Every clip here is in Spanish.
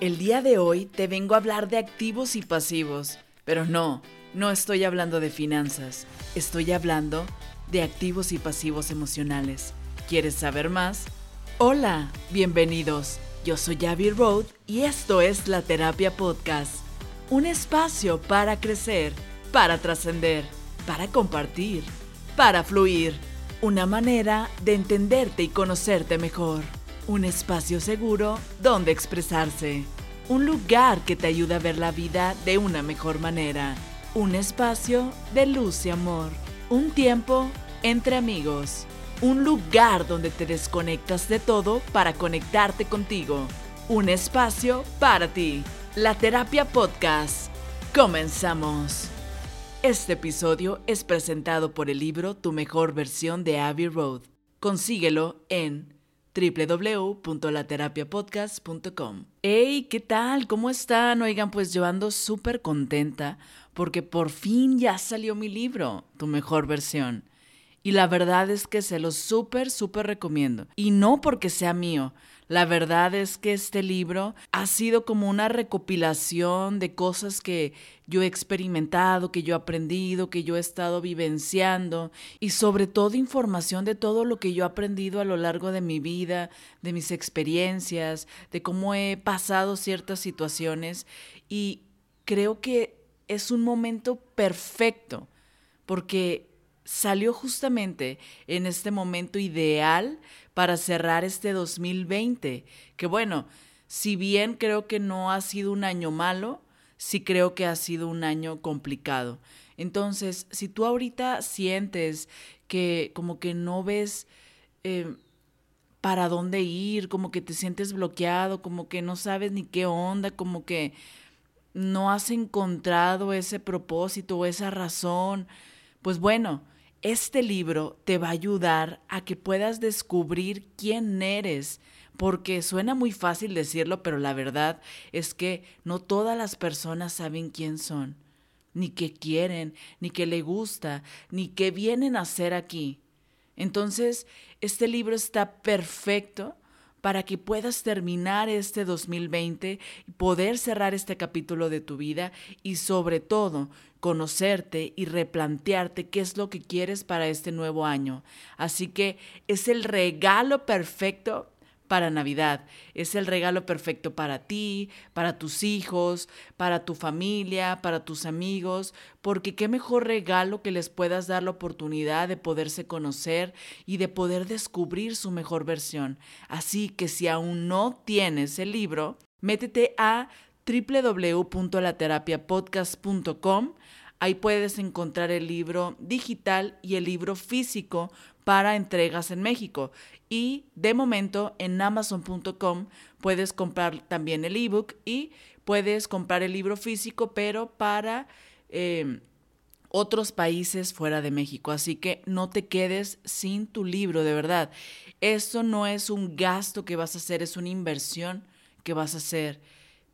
El día de hoy te vengo a hablar de activos y pasivos, pero no, no estoy hablando de finanzas, estoy hablando de activos y pasivos emocionales. ¿Quieres saber más? Hola, bienvenidos. Yo soy Abby Road y esto es la Terapia Podcast, un espacio para crecer, para trascender, para compartir, para fluir, una manera de entenderte y conocerte mejor. Un espacio seguro donde expresarse. Un lugar que te ayuda a ver la vida de una mejor manera. Un espacio de luz y amor. Un tiempo entre amigos. Un lugar donde te desconectas de todo para conectarte contigo. Un espacio para ti. La Terapia Podcast. Comenzamos. Este episodio es presentado por el libro Tu mejor versión de Abbey Road. Consíguelo en www.laterapiapodcast.com. ¡Hey! ¿Qué tal? ¿Cómo están? Oigan, pues yo ando súper contenta porque por fin ya salió mi libro, Tu mejor versión. Y la verdad es que se lo súper, súper recomiendo. Y no porque sea mío, la verdad es que este libro ha sido como una recopilación de cosas que yo he experimentado, que yo he aprendido, que yo he estado vivenciando y sobre todo información de todo lo que yo he aprendido a lo largo de mi vida, de mis experiencias, de cómo he pasado ciertas situaciones. Y creo que es un momento perfecto porque salió justamente en este momento ideal para cerrar este 2020, que bueno, si bien creo que no ha sido un año malo, sí creo que ha sido un año complicado. Entonces, si tú ahorita sientes que como que no ves eh, para dónde ir, como que te sientes bloqueado, como que no sabes ni qué onda, como que no has encontrado ese propósito o esa razón, pues bueno, este libro te va a ayudar a que puedas descubrir quién eres, porque suena muy fácil decirlo, pero la verdad es que no todas las personas saben quién son, ni qué quieren, ni qué le gusta, ni qué vienen a hacer aquí. Entonces, este libro está perfecto para que puedas terminar este 2020 y poder cerrar este capítulo de tu vida y sobre todo conocerte y replantearte qué es lo que quieres para este nuevo año. Así que es el regalo perfecto para Navidad. Es el regalo perfecto para ti, para tus hijos, para tu familia, para tus amigos, porque qué mejor regalo que les puedas dar la oportunidad de poderse conocer y de poder descubrir su mejor versión. Así que si aún no tienes el libro, métete a www.laterapiapodcast.com. Ahí puedes encontrar el libro digital y el libro físico para entregas en México. Y de momento en amazon.com puedes comprar también el ebook y puedes comprar el libro físico, pero para em, otros países fuera de México. Así que no te quedes sin tu libro, de verdad. Esto no es un gasto que vas a hacer, es una inversión que vas a hacer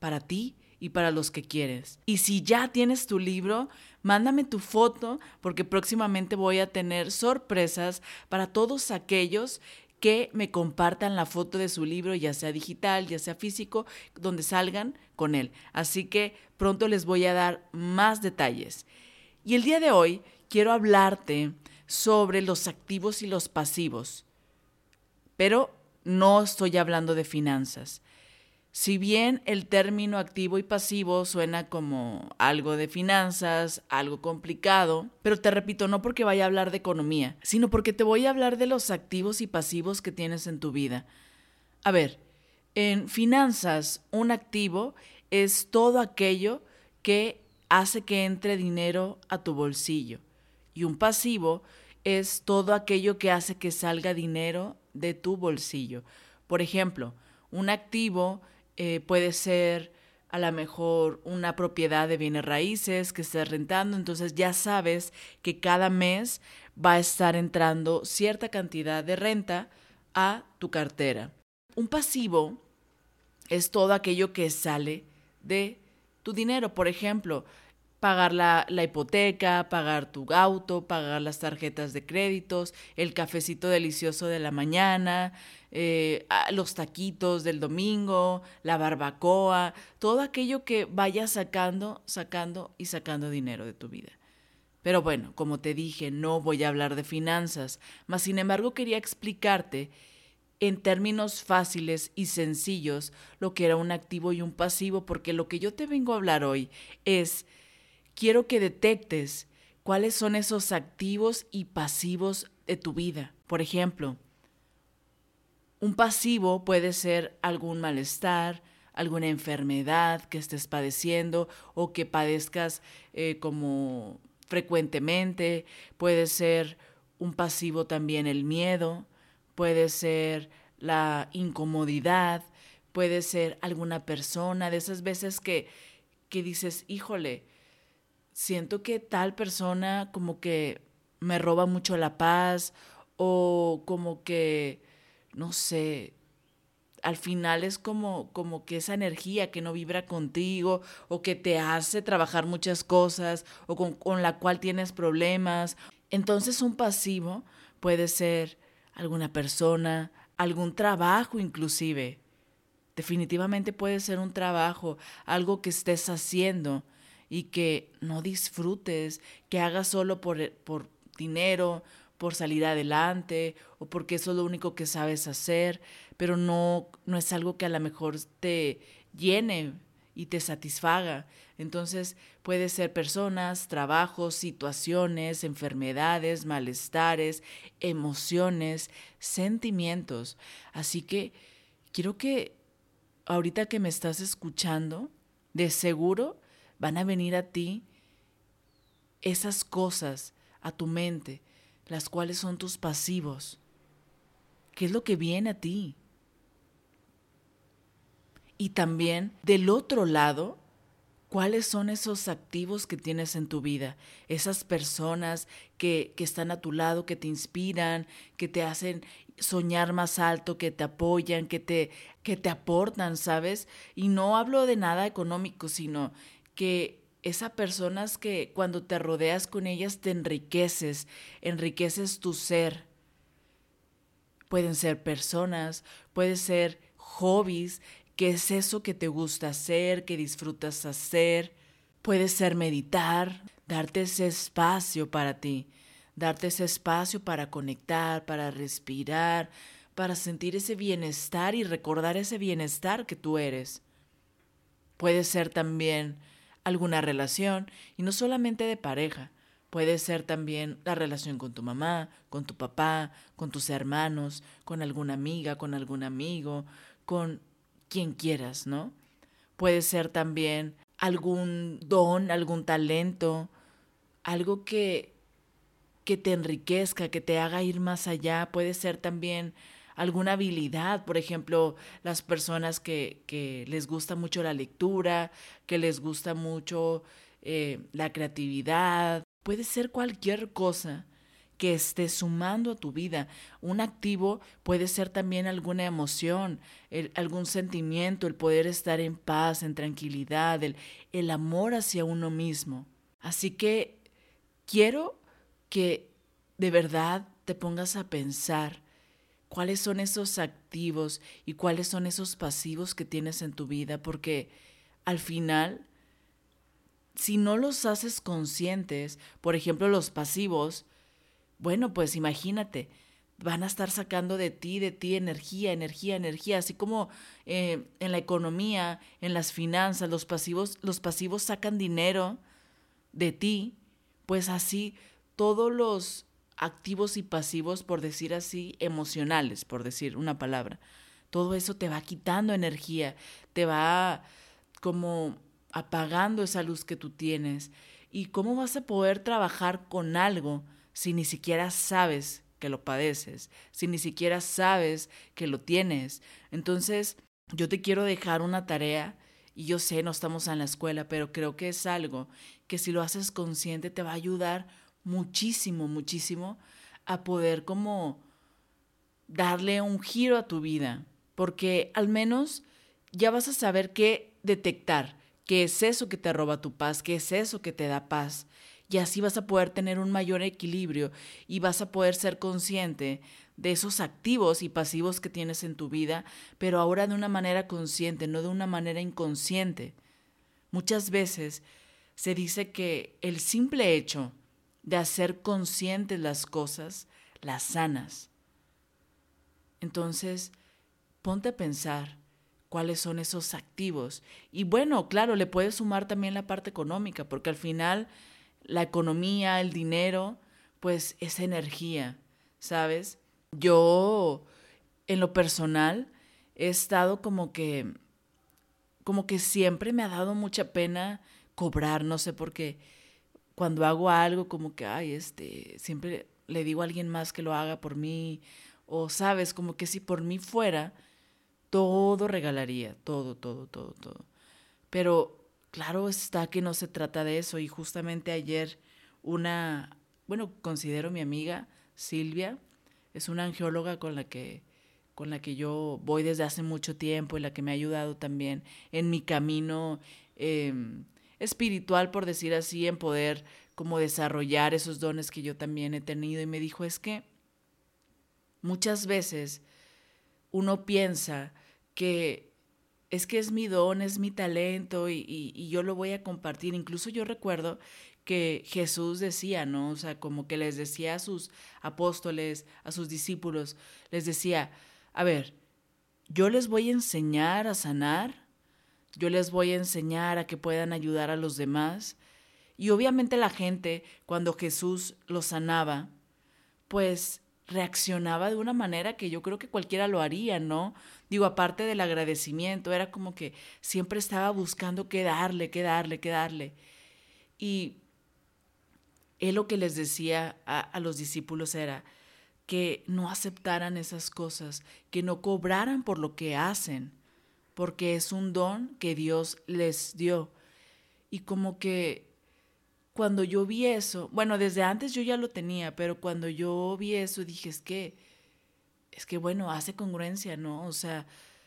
para ti y para los que quieres. Y si ya tienes tu libro, mándame tu foto porque próximamente voy a tener sorpresas para todos aquellos que me compartan la foto de su libro, ya sea digital, ya sea físico, donde salgan con él. Así que pronto les voy a dar más detalles. Y el día de hoy quiero hablarte sobre los activos y los pasivos, pero no estoy hablando de finanzas. Si bien el término activo y pasivo suena como algo de finanzas, algo complicado, pero te repito, no porque vaya a hablar de economía, sino porque te voy a hablar de los activos y pasivos que tienes en tu vida. A ver, en finanzas, un activo es todo aquello que hace que entre dinero a tu bolsillo y un pasivo es todo aquello que hace que salga dinero de tu bolsillo. Por ejemplo, un activo eh, puede ser a lo mejor una propiedad de bienes raíces que estés rentando, entonces ya sabes que cada mes va a estar entrando cierta cantidad de renta a tu cartera. Un pasivo es todo aquello que sale de tu dinero. Por ejemplo, pagar la, hipoteca, pagar tu auto, pagar las tarjetas de créditos, el cafecito delicioso de la mañana, eh, los taquitos del domingo, la barbacoa, todo aquello que vayas sacando, sacando y sacando dinero de tu vida. Pero bueno, como te dije, no voy a hablar de finanzas, mas sin embargo quería explicarte en términos fáciles y sencillos lo que era un activo y un pasivo, porque lo que yo te vengo a hablar hoy es, quiero que detectes cuáles son esos activos y pasivos de tu vida. Por ejemplo, un pasivo puede ser algún malestar, alguna enfermedad que estés padeciendo o que padezcas eh, como frecuentemente, puede ser un pasivo también el miedo, puede ser la incomodidad, puede ser alguna persona, de esas veces que, que dices, híjole, siento que tal persona como que me roba mucho la paz o como que, no sé, al final es como, como que esa energía que no vibra contigo o que te hace trabajar muchas cosas o con, con la cual tienes problemas. Entonces un pasivo puede ser alguna persona, algún trabajo inclusive. Definitivamente puede ser un trabajo, algo que estés haciendo y que no disfrutes, que hagas solo por, por dinero, por salir adelante o porque eso es lo único que sabes hacer, pero no, no es algo que a lo mejor te llene y te satisfaga. Entonces puede ser personas, trabajos, situaciones, enfermedades, malestares, emociones, sentimientos. Así que quiero que ahorita que me estás escuchando, de seguro van a venir a ti esas cosas a tu mente, las cuales son tus pasivos. ¿Qué es lo que viene a ti? Y también del otro lado, ¿cuáles son esos activos que tienes en tu vida? Esas personas que, que están a tu lado, que te inspiran, que te hacen soñar más alto, que te apoyan, que te, que te aportan, ¿sabes? Y no hablo de nada económico, sino que esas personas que cuando te rodeas con ellas te enriqueces, enriqueces tu ser. Pueden ser personas, pueden ser hobbies, ¿Qué es eso que te gusta hacer, que disfrutas hacer? Puede ser meditar, darte ese espacio para ti, darte ese espacio para conectar, para respirar, para sentir ese bienestar y recordar ese bienestar que tú eres. Puede ser también alguna relación, y no solamente de pareja, puede ser también la relación con tu mamá, con tu papá, con tus hermanos, con alguna amiga, con algún amigo, con quien quieras, ¿no? Puede ser también algún don, algún talento, algo que, que te enriquezca, que te haga ir más allá. Puede ser también alguna habilidad, por ejemplo, las personas que, les gusta mucho la lectura, que les gusta mucho eh, la creatividad. Puede ser cualquier cosa que esté sumando a tu vida. Un activo puede ser también alguna emoción, algún sentimiento, el poder estar en paz, en tranquilidad, el amor hacia uno mismo. Así que quiero que de verdad te pongas a pensar cuáles son esos activos y cuáles son esos pasivos que tienes en tu vida, porque al final, si no los haces conscientes, por ejemplo los pasivos, bueno, pues imagínate, van a estar sacando de ti, de ti energía, energía, energía, así como eh, en la economía, en las finanzas, los pasivos, los pasivos sacan dinero de ti, pues así todos los activos y pasivos, por decir así, emocionales, por decir una palabra, todo eso te va quitando energía, te va como apagando esa luz que tú tienes. ¿Y cómo vas a poder trabajar con algo si ni siquiera sabes que lo padeces, si ni siquiera sabes que lo tienes? Entonces, yo te quiero dejar una tarea y yo sé, no estamos en la escuela, pero creo que es algo que si lo haces consciente te va a ayudar muchísimo, muchísimo a poder como darle un giro a tu vida, porque al menos ya vas a saber qué detectar, ¿Qué es eso que te roba tu paz? ¿Qué es eso que te da paz? Y así vas a poder tener un mayor equilibrio y vas a poder ser consciente de esos activos y pasivos que tienes en tu vida, pero ahora de una manera consciente, no de una manera inconsciente. Muchas veces se dice que el simple hecho de hacer conscientes las cosas, las sanas. Entonces, ponte a pensar cuáles son esos activos. Y bueno, claro, le puedes sumar también la parte económica, porque al final la economía, el dinero, pues es energía, ¿sabes? Yo, en lo personal, he estado como que, como que siempre me ha dado mucha pena cobrar, no sé por qué. Cuando hago algo, como que, ay, este, siempre le digo a alguien más que lo haga por mí, o sabes, como que si por mí fuera, todo regalaría, todo, todo, todo, todo. Pero claro está que no se trata de eso, y justamente ayer una, bueno, considero mi amiga Silvia, es una angióloga con la que con la que yo voy desde hace mucho tiempo y la que me ha ayudado también en mi camino em, espiritual, por decir así, en poder como desarrollar esos dones que yo también he tenido. Y me dijo, es que muchas veces uno piensa que es que es mi don, es mi talento y, y, yo lo voy a compartir. Incluso yo recuerdo que Jesús decía, ¿no? O sea, como que les decía a sus apóstoles, a sus discípulos, les decía, a ver, yo les voy a enseñar a sanar, yo les voy a enseñar a que puedan ayudar a los demás. Y obviamente la gente, cuando Jesús los sanaba, pues reaccionaba de una manera que yo creo que cualquiera lo haría, ¿no? Digo, aparte del agradecimiento, era como que siempre estaba buscando qué darle, qué darle, qué darle. Y él lo que les decía a, los discípulos era que no aceptaran esas cosas, que no cobraran por lo que hacen, porque es un don que Dios les dio. Y como que cuando yo vi eso, bueno, desde antes yo ya lo tenía, pero cuando yo vi eso dije, es que, es que bueno, hace congruencia, ¿no? O sea,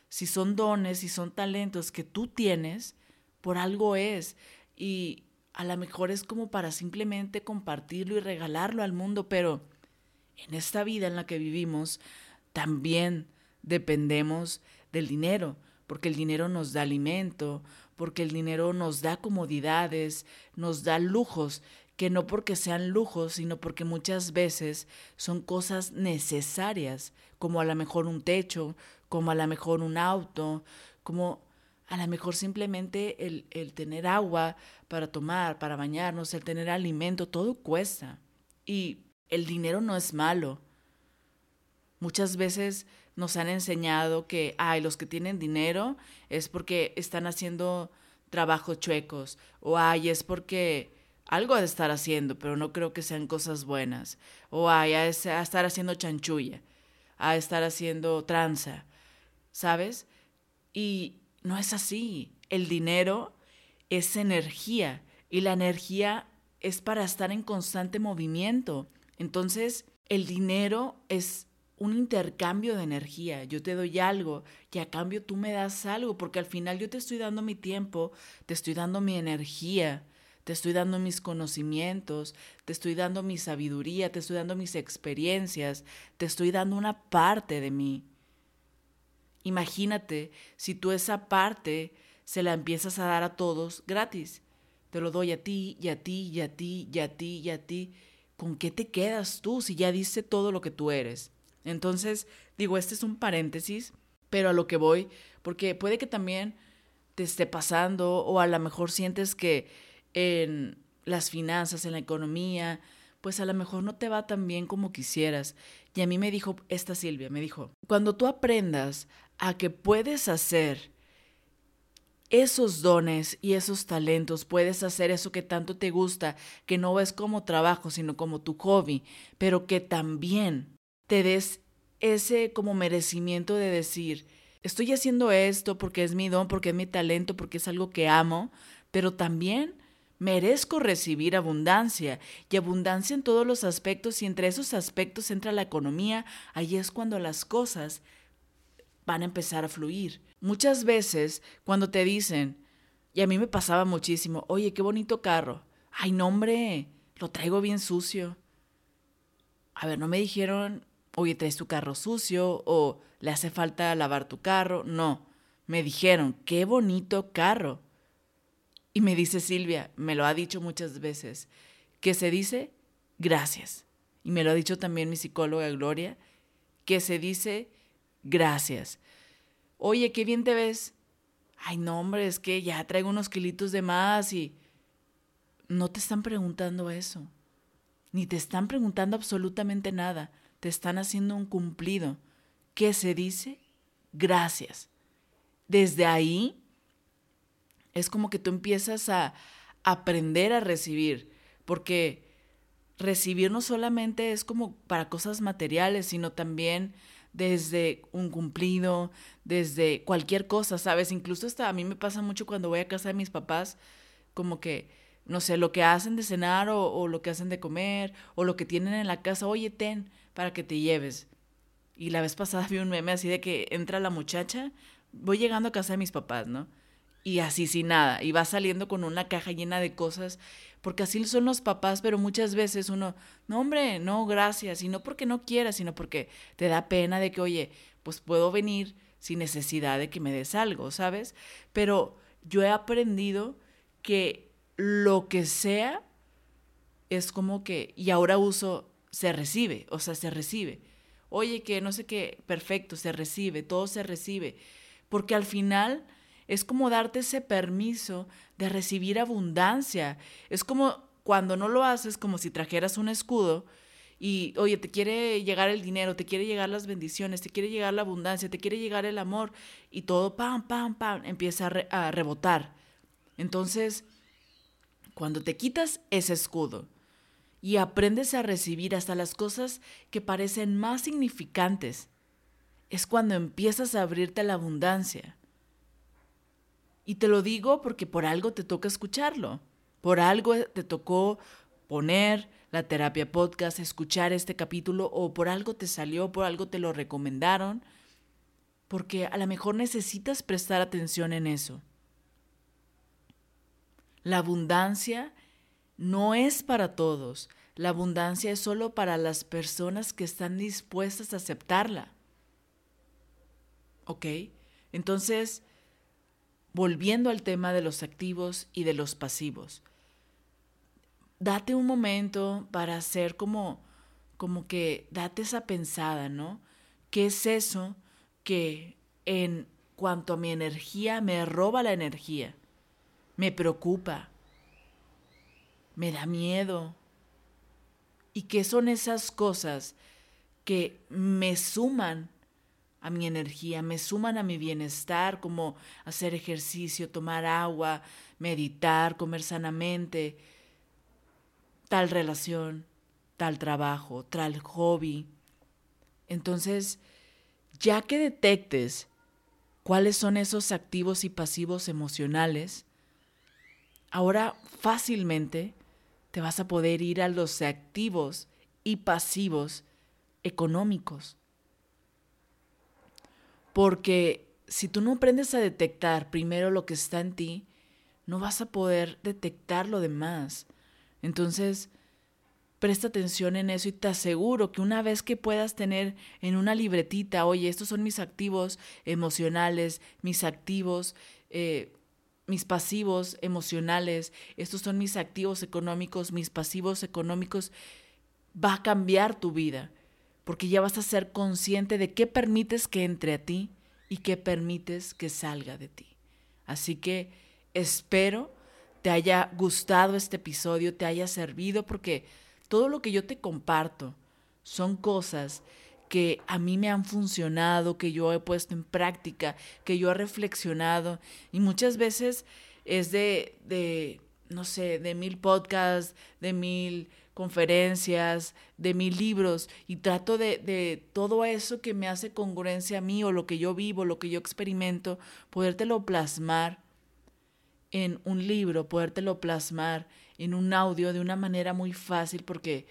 si son dones, si son talentos que tú tienes, por algo es. Y, a lo mejor es como para simplemente compartirlo y regalarlo al mundo, pero en esta vida en la que vivimos también dependemos del dinero, porque el dinero nos da alimento, porque el dinero nos da comodidades, nos da lujos, que no porque sean lujos, sino porque muchas veces son cosas necesarias, como a lo mejor un techo, como a lo mejor un auto, como a lo mejor simplemente el, el, tener agua para tomar, para bañarnos, el tener alimento, todo cuesta. Y el dinero no es malo. Muchas veces nos han enseñado que, ay, los que tienen dinero es porque están haciendo trabajos chuecos, o ay, es porque algo ha de estar haciendo, pero no creo que sean cosas buenas, o ay, a, estar haciendo chanchulla, a estar haciendo tranza, ¿sabes? Y no es así. El dinero es energía y la energía es para estar en constante movimiento. Entonces, el dinero es un intercambio de energía. Yo te doy algo y a cambio tú me das algo, porque al final yo te estoy dando mi tiempo, te estoy dando mi energía, te estoy dando mis conocimientos, te estoy dando mi sabiduría, te estoy dando mis experiencias, te estoy dando una parte de mí. Imagínate si tú esa parte se la empiezas a dar a todos gratis. Te lo doy a ti y a ti y a ti y a ti y a ti. ¿Con qué te quedas tú si ya dice todo lo que tú eres? Entonces, digo, este es un paréntesis, pero a lo que voy, porque puede que también te esté pasando o a lo mejor sientes que en las finanzas, en la economía, pues a lo mejor no te va tan bien como quisieras. Y a mí me dijo esta Silvia, me dijo, cuando tú aprendas a que puedes hacer esos dones y esos talentos, puedes hacer eso que tanto te gusta, que no ves como trabajo, sino como tu hobby, pero que también te des ese como merecimiento de decir, estoy haciendo esto porque es mi don, porque es mi talento, porque es algo que amo, pero también merezco recibir abundancia y abundancia en todos los aspectos y entre esos aspectos entra la economía, ahí es cuando las cosas van a empezar a fluir. Muchas veces cuando te dicen, Y a mí me pasaba muchísimo, oye, qué bonito carro. Ay, no, lo traigo bien sucio. A ver, no me dijeron, oye, traes tu carro sucio o le hace falta lavar tu carro. No, me dijeron, qué bonito carro. Y me dice Silvia, me lo ha dicho muchas veces, que se dice gracias. Y me lo ha dicho también mi psicóloga Gloria, que se dice gracias. Oye, qué bien te ves. Ay, no, hombre, es que ya traigo unos kilitos de más y no te están preguntando eso. Ni te están preguntando absolutamente nada. Te están haciendo un cumplido. ¿Qué se dice? Gracias. Desde ahí es como que tú empiezas a aprender a recibir, porque recibir no solamente es como para cosas materiales, sino también desde un cumplido, desde cualquier cosa, ¿sabes? Incluso hasta a mí me pasa mucho cuando voy a casa de mis papás, como que, no sé, lo que hacen de cenar o, o lo que hacen de comer o lo que tienen en la casa, oye, ten para que te lleves. Y la vez pasada vi un meme así de que entra la muchacha, voy llegando a casa de mis papás, ¿no? Y así sin nada, y va saliendo con una caja llena de cosas porque así son los papás, pero muchas veces uno, no hombre, no, gracias, y no porque no quieras, sino porque te da pena de que, oye, pues puedo venir sin necesidad de que me des algo, ¿sabes? Pero yo he aprendido que lo que sea es como que, y ahora uso, se recibe, o sea, se recibe. Oye, que no sé qué, perfecto, se recibe, todo se recibe, porque al final es como darte ese permiso de recibir abundancia. Es como cuando no lo haces, como si trajeras un escudo y, oye, te quiere llegar el dinero, te quiere llegar las bendiciones, te quiere llegar la abundancia, te quiere llegar el amor y todo, pam, pam, pam, empieza a, a rebotar. Entonces, cuando te quitas ese escudo y aprendes a recibir hasta las cosas que parecen más significantes, es cuando empiezas a abrirte a la abundancia. Y te lo digo porque por algo te toca escucharlo. Por algo te tocó poner la terapia podcast, escuchar este capítulo o por algo te salió, por algo te lo recomendaron. Porque a lo mejor necesitas prestar atención en eso. La abundancia no es para todos. La abundancia es solo para las personas que están dispuestas a aceptarla. ¿Ok? Entonces, volviendo al tema de los activos y de los pasivos. Date un momento para hacer como, como que date esa pensada, ¿no? ¿Qué es eso que en cuanto a mi energía me roba la energía? Me preocupa, me da miedo. ¿Y qué son esas cosas que me suman a mi energía, me suman a mi bienestar, como hacer ejercicio, tomar agua, meditar, comer sanamente, tal relación, tal trabajo, tal hobby. Entonces, ya que detectes cuáles son esos activos y pasivos emocionales, ahora fácilmente te vas a poder ir a los activos y pasivos económicos. Porque si tú no aprendes a detectar primero lo que está en ti, no vas a poder detectar lo demás. Entonces, presta atención en eso y te aseguro que una vez que puedas tener en una libretita, oye, estos son mis activos emocionales, mis activos, eh, mis pasivos emocionales, estos son mis activos económicos, mis pasivos económicos, va a cambiar tu vida porque ya vas a ser consciente de qué permites que entre a ti y qué permites que salga de ti. Así que espero te haya gustado este episodio, te haya servido, porque todo lo que yo te comparto son cosas que a mí me han funcionado, que yo he puesto en práctica, que yo he reflexionado. Y muchas veces es de, de no sé, de mil podcasts, de mil conferencias, de mis libros y trato de, de, todo eso que me hace congruencia a mí o lo que yo vivo, lo que yo experimento, podértelo plasmar en un libro, podértelo plasmar en un audio de una manera muy fácil porque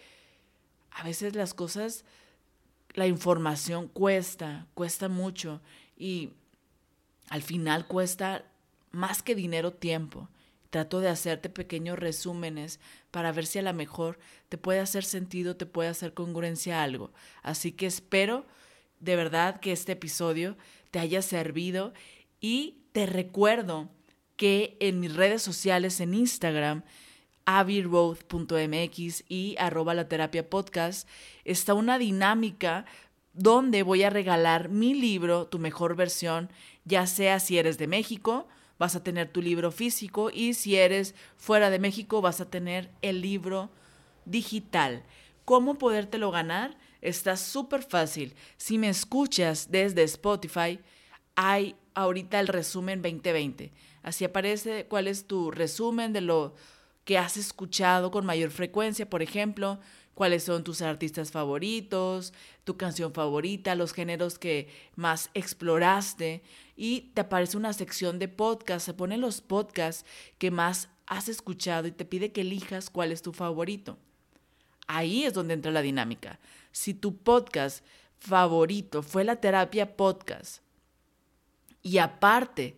a veces las cosas, la información cuesta, cuesta mucho y al final cuesta más que dinero, tiempo. Trato de hacerte pequeños resúmenes para ver si a lo mejor te puede hacer sentido, te puede hacer congruencia algo. Así que espero de verdad que este episodio te haya servido y te recuerdo que en mis redes sociales en Instagram, aviroad.mx y arroba la terapia podcast, está una dinámica donde voy a regalar mi libro, tu mejor versión, ya sea si eres de México, vas a tener tu libro físico y si eres fuera de México vas a tener el libro digital. ¿Cómo podértelo ganar? Está súper fácil. Si me escuchas desde Spotify, hay ahorita el resumen 2020. Así aparece cuál es tu resumen de lo que has escuchado con mayor frecuencia, por ejemplo, cuáles son tus artistas favoritos, tu canción favorita, los géneros que más exploraste y te aparece una sección de podcast, se ponen los podcasts que más has escuchado y te pide que elijas cuál es tu favorito. Ahí es donde entra la dinámica. Si tu podcast favorito fue la terapia podcast y aparte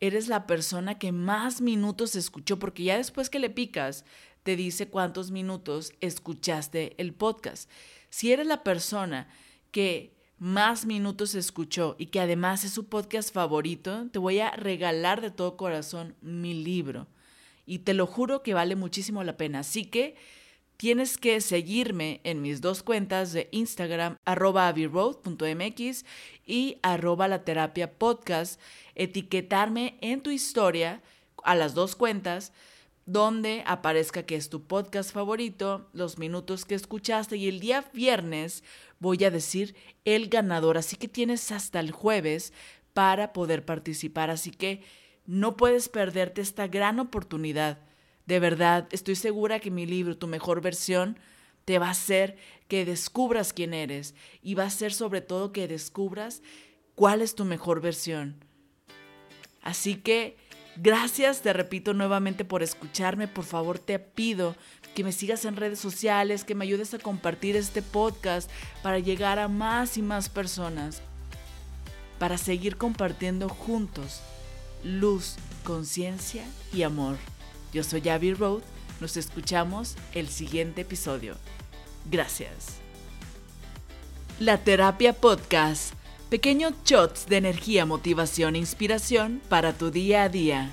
eres la persona que más minutos escuchó, porque ya después que le picas, te dice cuántos minutos escuchaste el podcast. Si eres la persona que más minutos escuchó y que además es su podcast favorito, te voy a regalar de todo corazón mi libro. Y te lo juro que vale muchísimo la pena. Así que tienes que seguirme en mis dos cuentas de Instagram, arroba aviroad.mx y arroba la terapia podcast, etiquetarme en tu historia a las dos cuentas donde aparezca que es tu podcast favorito, los minutos que escuchaste y el día viernes voy a decir el ganador. Así que tienes hasta el jueves para poder participar. Así que no puedes perderte esta gran oportunidad. De verdad, estoy segura que mi libro, tu mejor versión, te va a hacer que descubras quién eres y va a ser sobre todo que descubras cuál es tu mejor versión. Así que Gracias, te repito nuevamente por escucharme. Por favor, te pido que me sigas en redes sociales, que me ayudes a compartir este podcast para llegar a más y más personas, para seguir compartiendo juntos luz, conciencia y amor. Yo soy Abby Road, nos escuchamos el siguiente episodio. Gracias. La Terapia Podcast Pequeños shots de energía, motivación e inspiración para tu día a día.